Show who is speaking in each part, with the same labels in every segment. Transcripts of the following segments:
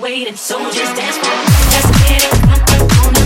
Speaker 1: waiting. Soldiers dance, for dance, dance,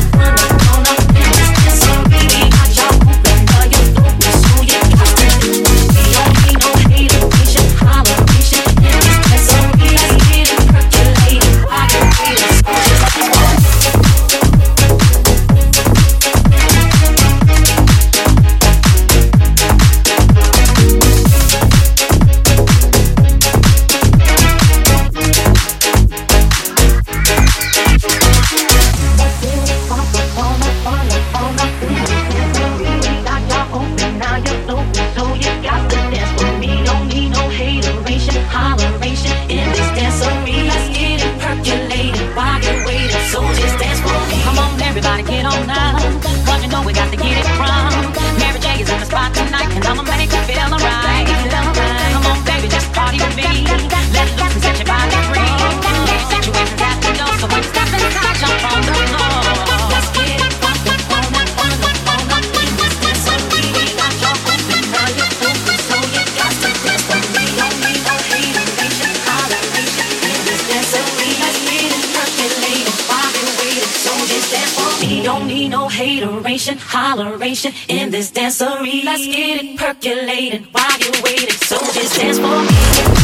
Speaker 1: We don't need no hateration, holleration in this dancery. Let's get it percolating while you're waiting. So just dance for me.